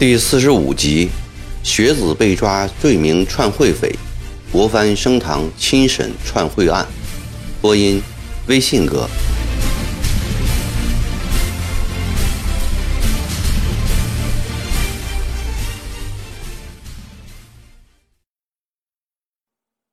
第四十五集，学子被抓罪名串会匪，国藩升堂亲审串会案。播音：微信哥。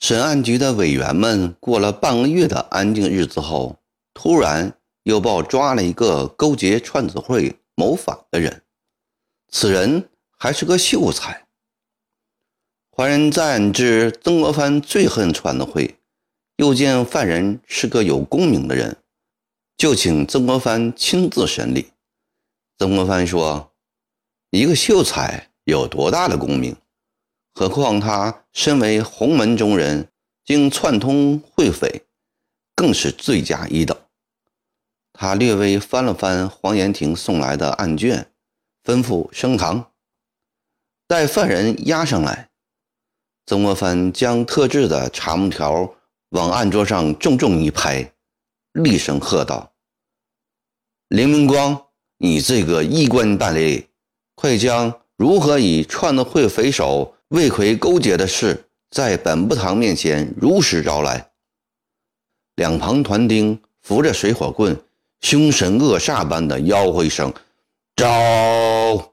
审案局的委员们过了半个月的安静日子后，突然又报抓了一个勾结串子会谋反的人。此人还是个秀才。怀仁赞知曾国藩最恨串子会，又见犯人是个有功名的人，就请曾国藩亲自审理。曾国藩说：“一个秀才有多大的功名？何况他身为洪门中人，经串通会匪，更是罪加一等。”他略微翻了翻黄延庭送来的案卷。吩咐升堂，待犯人押上来，曾国藩将特制的茶木条往案桌上重重一拍，厉声喝道：“林明光，你这个衣冠败类，快将如何与串子会匪首魏奎勾结的事，在本部堂面前如实招来。”两旁团丁扶着水火棍，凶神恶煞般的吆喝一声。招！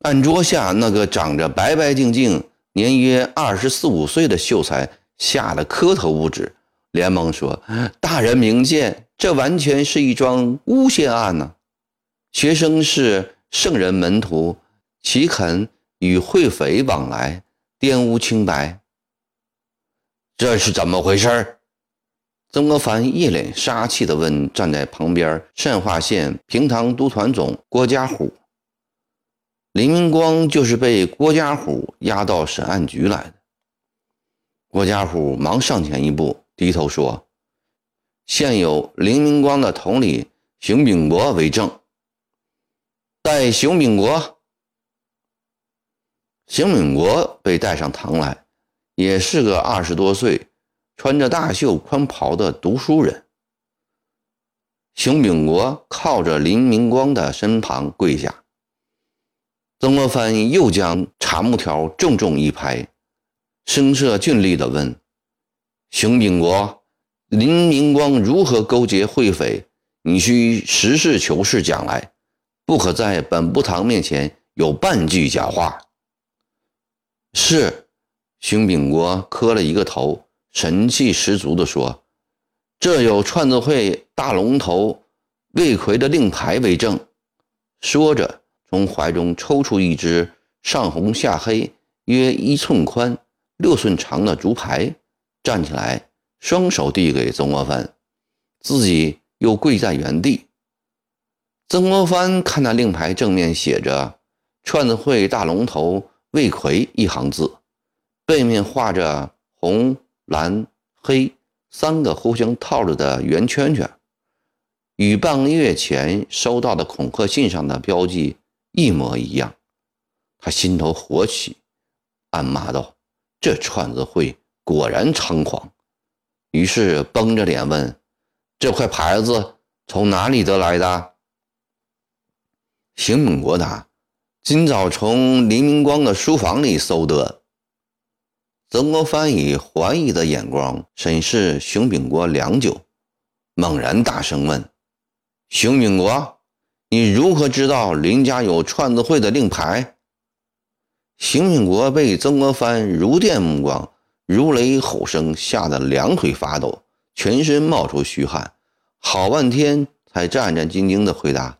案桌下那个长着白白净净、年约二十四五岁的秀才吓得磕头不止，连忙说：“大人明鉴，这完全是一桩诬陷案呢！学生是圣人门徒，岂肯与会匪往来，玷污清白？这是怎么回事？”曾国藩一脸杀气地问站在旁边善化县平塘督团总郭家虎：“林明光就是被郭家虎押到审案局来的。”郭家虎忙上前一步，低头说：“现有林明光的同理熊秉国为证。”带熊秉国。熊秉国被带上堂来，也是个二十多岁。穿着大袖宽袍的读书人熊秉国靠着林明光的身旁跪下。曾国藩又将茶木条重重一拍，声色峻厉地问：“熊秉国，林明光如何勾结会匪？你需实事求是讲来，不可在本部堂面前有半句假话。”是，熊秉国磕了一个头。神气十足地说：“这有串子会大龙头魏奎的令牌为证。”说着，从怀中抽出一只上红下黑、约一寸宽、六寸长的竹牌，站起来，双手递给曾国藩，自己又跪在原地。曾国藩看那令牌正面写着“串子会大龙头魏奎”一行字，背面画着红。蓝黑三个互相套着的圆圈圈，与半个月前收到的恐吓信上的标记一模一样。他心头火起，暗骂道：“这串子会果然猖狂。”于是绷着脸问：“这块牌子从哪里得来的？”邢猛国答：“今早从林明光的书房里搜得。”曾国藩以怀疑的眼光审视熊秉国良久，猛然大声问：“熊秉国，你如何知道林家有串子会的令牌？”熊秉国被曾国藩如电目光、如雷吼声吓得两腿发抖，全身冒出虚汗，好半天才战战兢兢地回答：“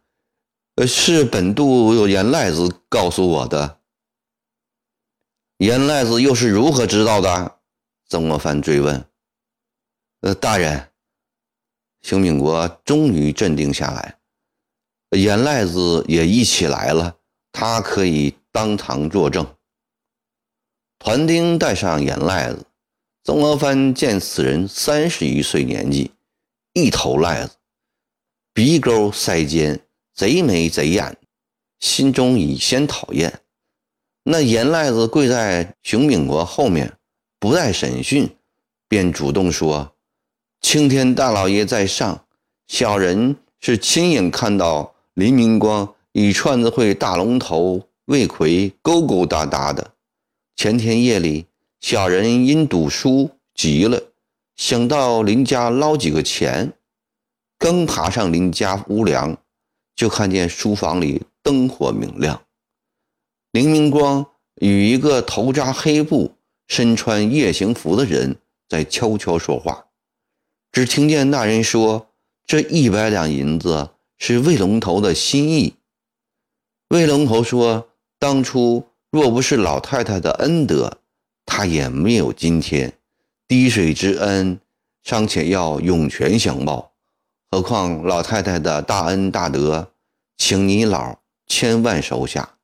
呃，是本督有言赖子告诉我的。”严赖子又是如何知道的？曾国藩追问。呃，大人，熊秉国终于镇定下来。严赖子也一起来了，他可以当堂作证。团丁带上严赖子，曾国藩见此人三十余岁年纪，一头赖子，鼻沟腮尖，贼眉贼眼，心中已先讨厌。那严赖子跪在熊秉国后面，不待审讯，便主动说：“青天大老爷在上，小人是亲眼看到林明光与串子会大龙头魏奎勾勾搭搭的。前天夜里，小人因赌输急了，想到林家捞几个钱，刚爬上林家屋梁，就看见书房里灯火明亮。林明光与一个头扎黑布、身穿夜行服的人在悄悄说话，只听见那人说：“这一百两银子是魏龙头的心意。”魏龙头说：“当初。”若不是老太太的恩德，他也没有今天。滴水之恩，尚且要涌泉相报，何况老太太的大恩大德，请你老千万收下。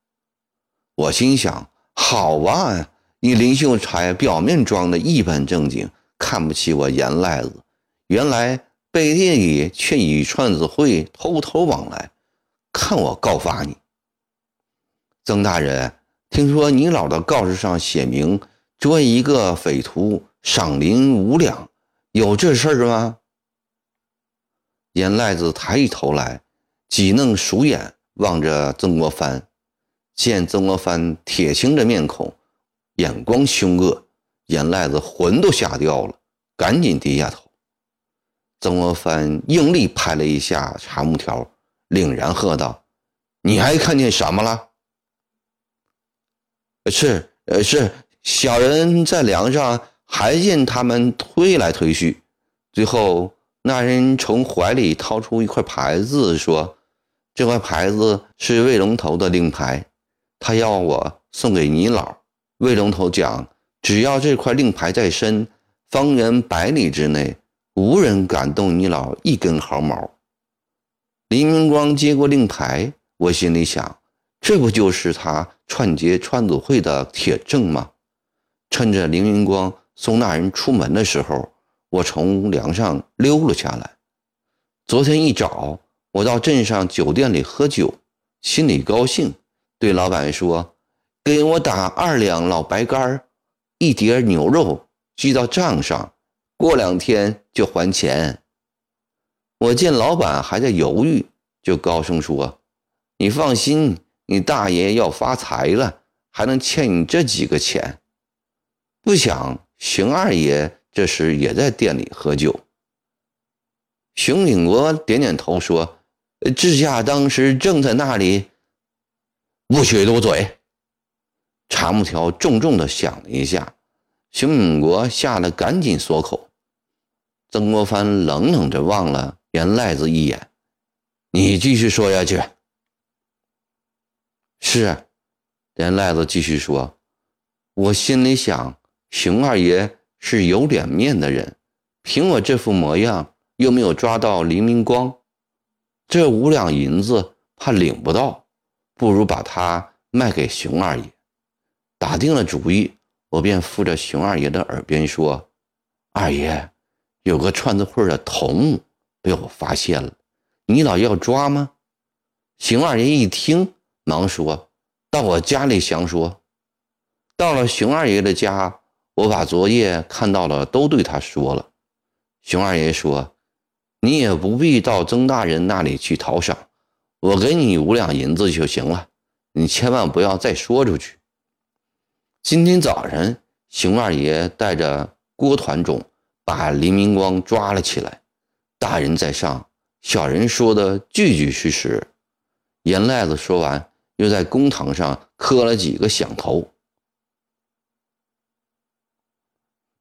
我心想：好啊，你林秀才表面装的一本正经，看不起我严赖子，原来背地里却与串子会偷偷往来。看我告发你，曾大人。听说你老的告示上写明捉一个匪徒，赏银五两，有这事儿吗？严赖子抬起头来，挤弄鼠眼望着曾国藩，见曾国藩铁青着面孔，眼光凶恶，眼赖子魂都吓掉了，赶紧低下头。曾国藩用力拍了一下茶木条，凛然喝道：“你还看见什么了？”是，呃，是小人在梁上还见他们推来推去，最后那人从怀里掏出一块牌子，说：“这块牌子是魏龙头的令牌，他要我送给你老。”魏龙头讲：“只要这块令牌在身，方圆百里之内无人敢动你老一根毫毛。”黎明光接过令牌，我心里想。这不就是他串接川子会的铁证吗？趁着林云光送那人出门的时候，我从梁上溜了下来。昨天一早，我到镇上酒店里喝酒，心里高兴，对老板说：“给我打二两老白干一碟牛肉，记到账上，过两天就还钱。”我见老板还在犹豫，就高声说：“你放心。”你大爷要发财了，还能欠你这几个钱？不想熊二爷这时也在店里喝酒。熊鼎国点点头说：“智驾当时正在那里。”不许多嘴！茶木条重重的响了一下，熊永国吓得赶紧缩口。曾国藩冷冷的望了严赖子一眼：“你继续说下去。”是，连赖子继续说：“我心里想，熊二爷是有脸面的人，凭我这副模样，又没有抓到黎明光，这五两银子怕领不到，不如把他卖给熊二爷。打定了主意，我便附着熊二爷的耳边说：‘二爷，有个串子会的头目被我发现了，你老要抓吗？’熊二爷一听。”忙说：“到我家里详说。”到了熊二爷的家，我把昨夜看到了都对他说了。熊二爷说：“你也不必到曾大人那里去讨赏，我给你五两银子就行了。你千万不要再说出去。”今天早晨，熊二爷带着郭团总把黎明光抓了起来。大人在上，小人说的句句是实。严赖子说完。又在公堂上磕了几个响头。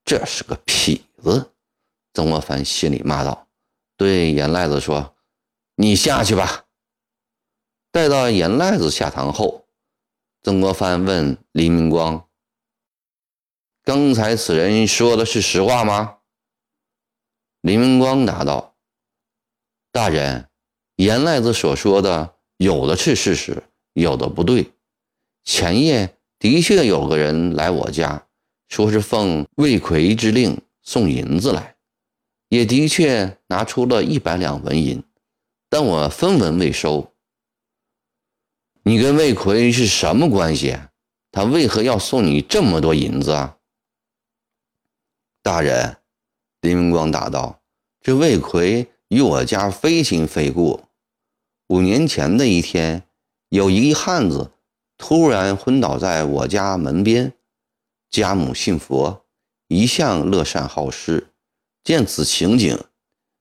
这是个痞子，曾国藩心里骂道，对严赖子说：“你下去吧。”待到严赖子下堂后，曾国藩问黎明光：“刚才此人说的是实话吗？”黎明光答道：“大人，严赖子所说的有的是事实。”有的不对，前夜的确有个人来我家，说是奉魏奎之令送银子来，也的确拿出了一百两纹银，但我分文未收。你跟魏奎是什么关系？他为何要送你这么多银子啊？大人，林明光答道：“这魏奎与我家非亲非故，五年前的一天。”有一汉子突然昏倒在我家门边。家母信佛，一向乐善好施，见此情景，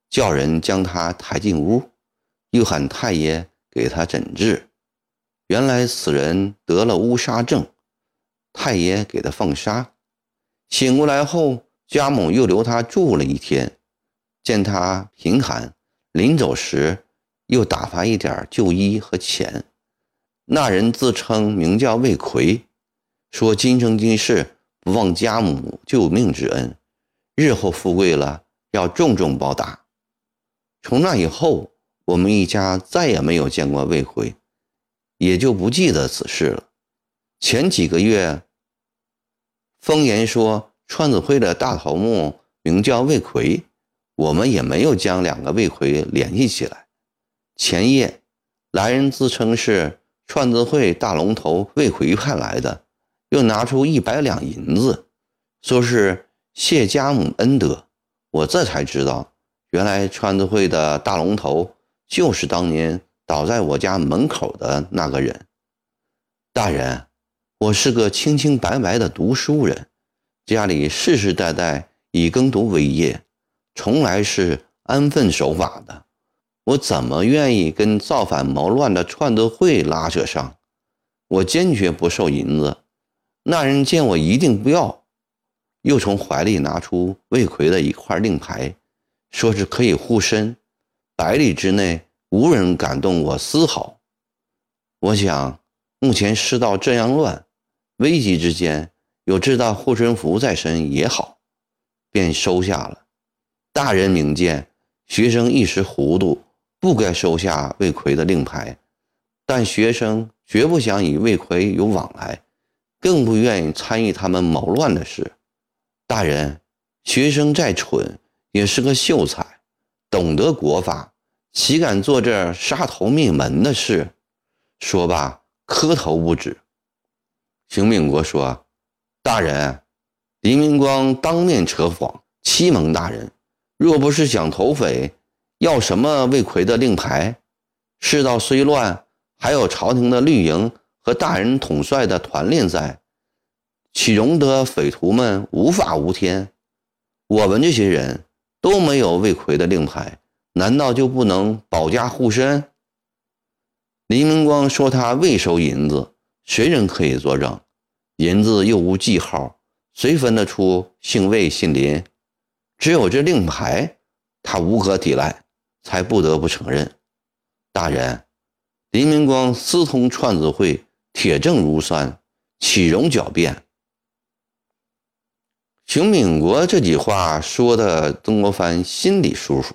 叫人将他抬进屋，又喊太爷给他诊治。原来此人得了乌纱症，太爷给他放纱。醒过来后，家母又留他住了一天，见他贫寒，临走时又打发一点旧衣和钱。那人自称名叫魏奎，说今生今世。不忘家母救命之恩，日后富贵了要重重报答。从那以后，我们一家再也没有见过魏奎，也就不记得此事了。前几个月，风言说川子会的大头目名叫魏奎，我们也没有将两个魏奎联系起来。前夜来人自称是川子会大龙头魏奎派来的。又拿出一百两银子，说是谢家母恩德。我这才知道，原来川子会的大龙头就是当年倒在我家门口的那个人。大人，我是个清清白白的读书人，家里世世代代以耕读为业，从来是安分守法的。我怎么愿意跟造反谋乱的篡德会拉扯上？我坚决不收银子。那人见我一定不要，又从怀里拿出魏奎的一块令牌，说是可以护身，百里之内无人敢动我丝毫。我想，目前世道这样乱，危急之间有这道护身符在身也好，便收下了。大人明鉴，学生一时糊涂，不该收下魏奎的令牌，但学生绝不想与魏奎有往来。更不愿意参与他们谋乱的事。大人，学生再蠢，也是个秀才，懂得国法，岂敢做这杀头灭门的事？说罢，磕头不止。邢秉国说：“大人，黎明光当面扯谎，欺蒙大人。若不是想投匪，要什么魏奎的令牌？世道虽乱，还有朝廷的绿营。”和大人统帅的团练在，岂容得匪徒们无法无天？我们这些人都没有魏奎的令牌，难道就不能保家护身？黎明光说他未收银子，谁人可以作证？银子又无记号，谁分得出姓魏姓林？只有这令牌，他无可抵赖，才不得不承认。大人，黎明光私通串子会。铁证如山，岂容狡辩？邢敏国这句话说的，曾国藩心里舒服。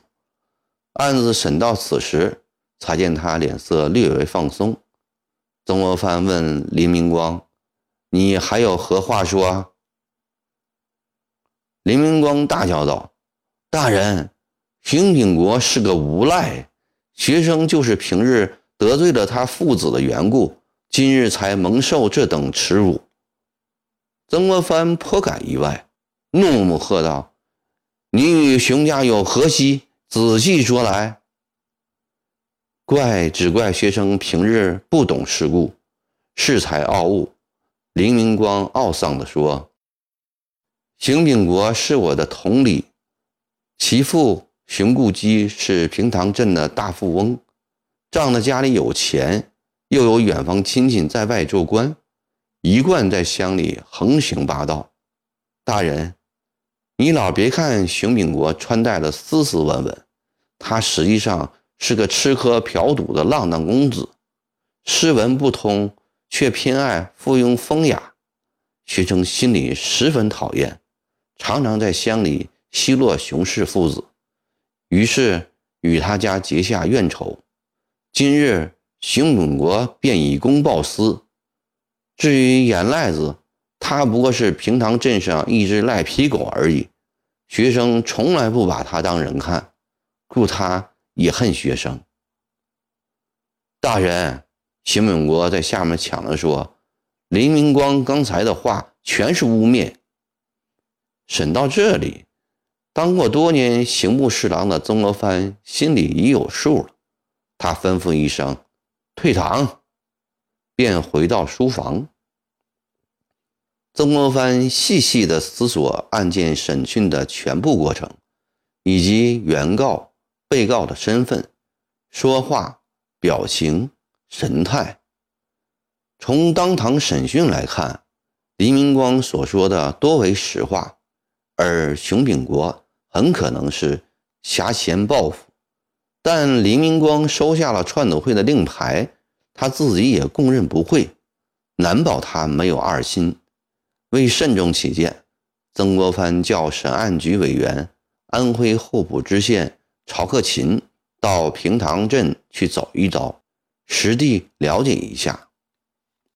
案子审到此时，才见他脸色略微放松。曾国藩问林明光：“你还有何话说？”林明光大叫道：“大人，邢秉国是个无赖，学生就是平日得罪了他父子的缘故。”今日才蒙受这等耻辱，曾国藩颇感意外，怒目喝道：“你与熊家有何隙？仔细说来。”怪只怪学生平日不懂世故，恃才傲物。林明光懊丧地说：“邢秉国是我的同里，其父邢固基是平塘镇的大富翁，仗着家里有钱。”又有远方亲戚在外做官，一贯在乡里横行霸道。大人，你老别看熊秉国穿戴的斯斯文文，他实际上是个吃喝嫖赌的浪荡公子，诗文不通，却偏爱附庸风雅，学生心里十分讨厌，常常在乡里奚落熊氏父子，于是与他家结下怨仇。今日。熊秉国便以公报私。至于严赖子，他不过是平塘镇上一只赖皮狗而已，学生从来不把他当人看，故他也恨学生。大人，邢永国在下面抢着说：“林明光刚才的话全是污蔑。”审到这里，当过多年刑部侍郎的曾国藩心里已有数了，他吩咐一声。退堂，便回到书房。曾国藩细细地思索案件审讯的全部过程，以及原告、被告的身份、说话、表情、神态。从当堂审讯来看，黎明光所说的多为实话，而熊秉国很可能是挟嫌报复。但黎明光收下了串斗会的令牌，他自己也供认不讳，难保他没有二心。为慎重起见，曾国藩叫审案局委员、安徽候补知县曹克勤到平塘镇去走一遭，实地了解一下。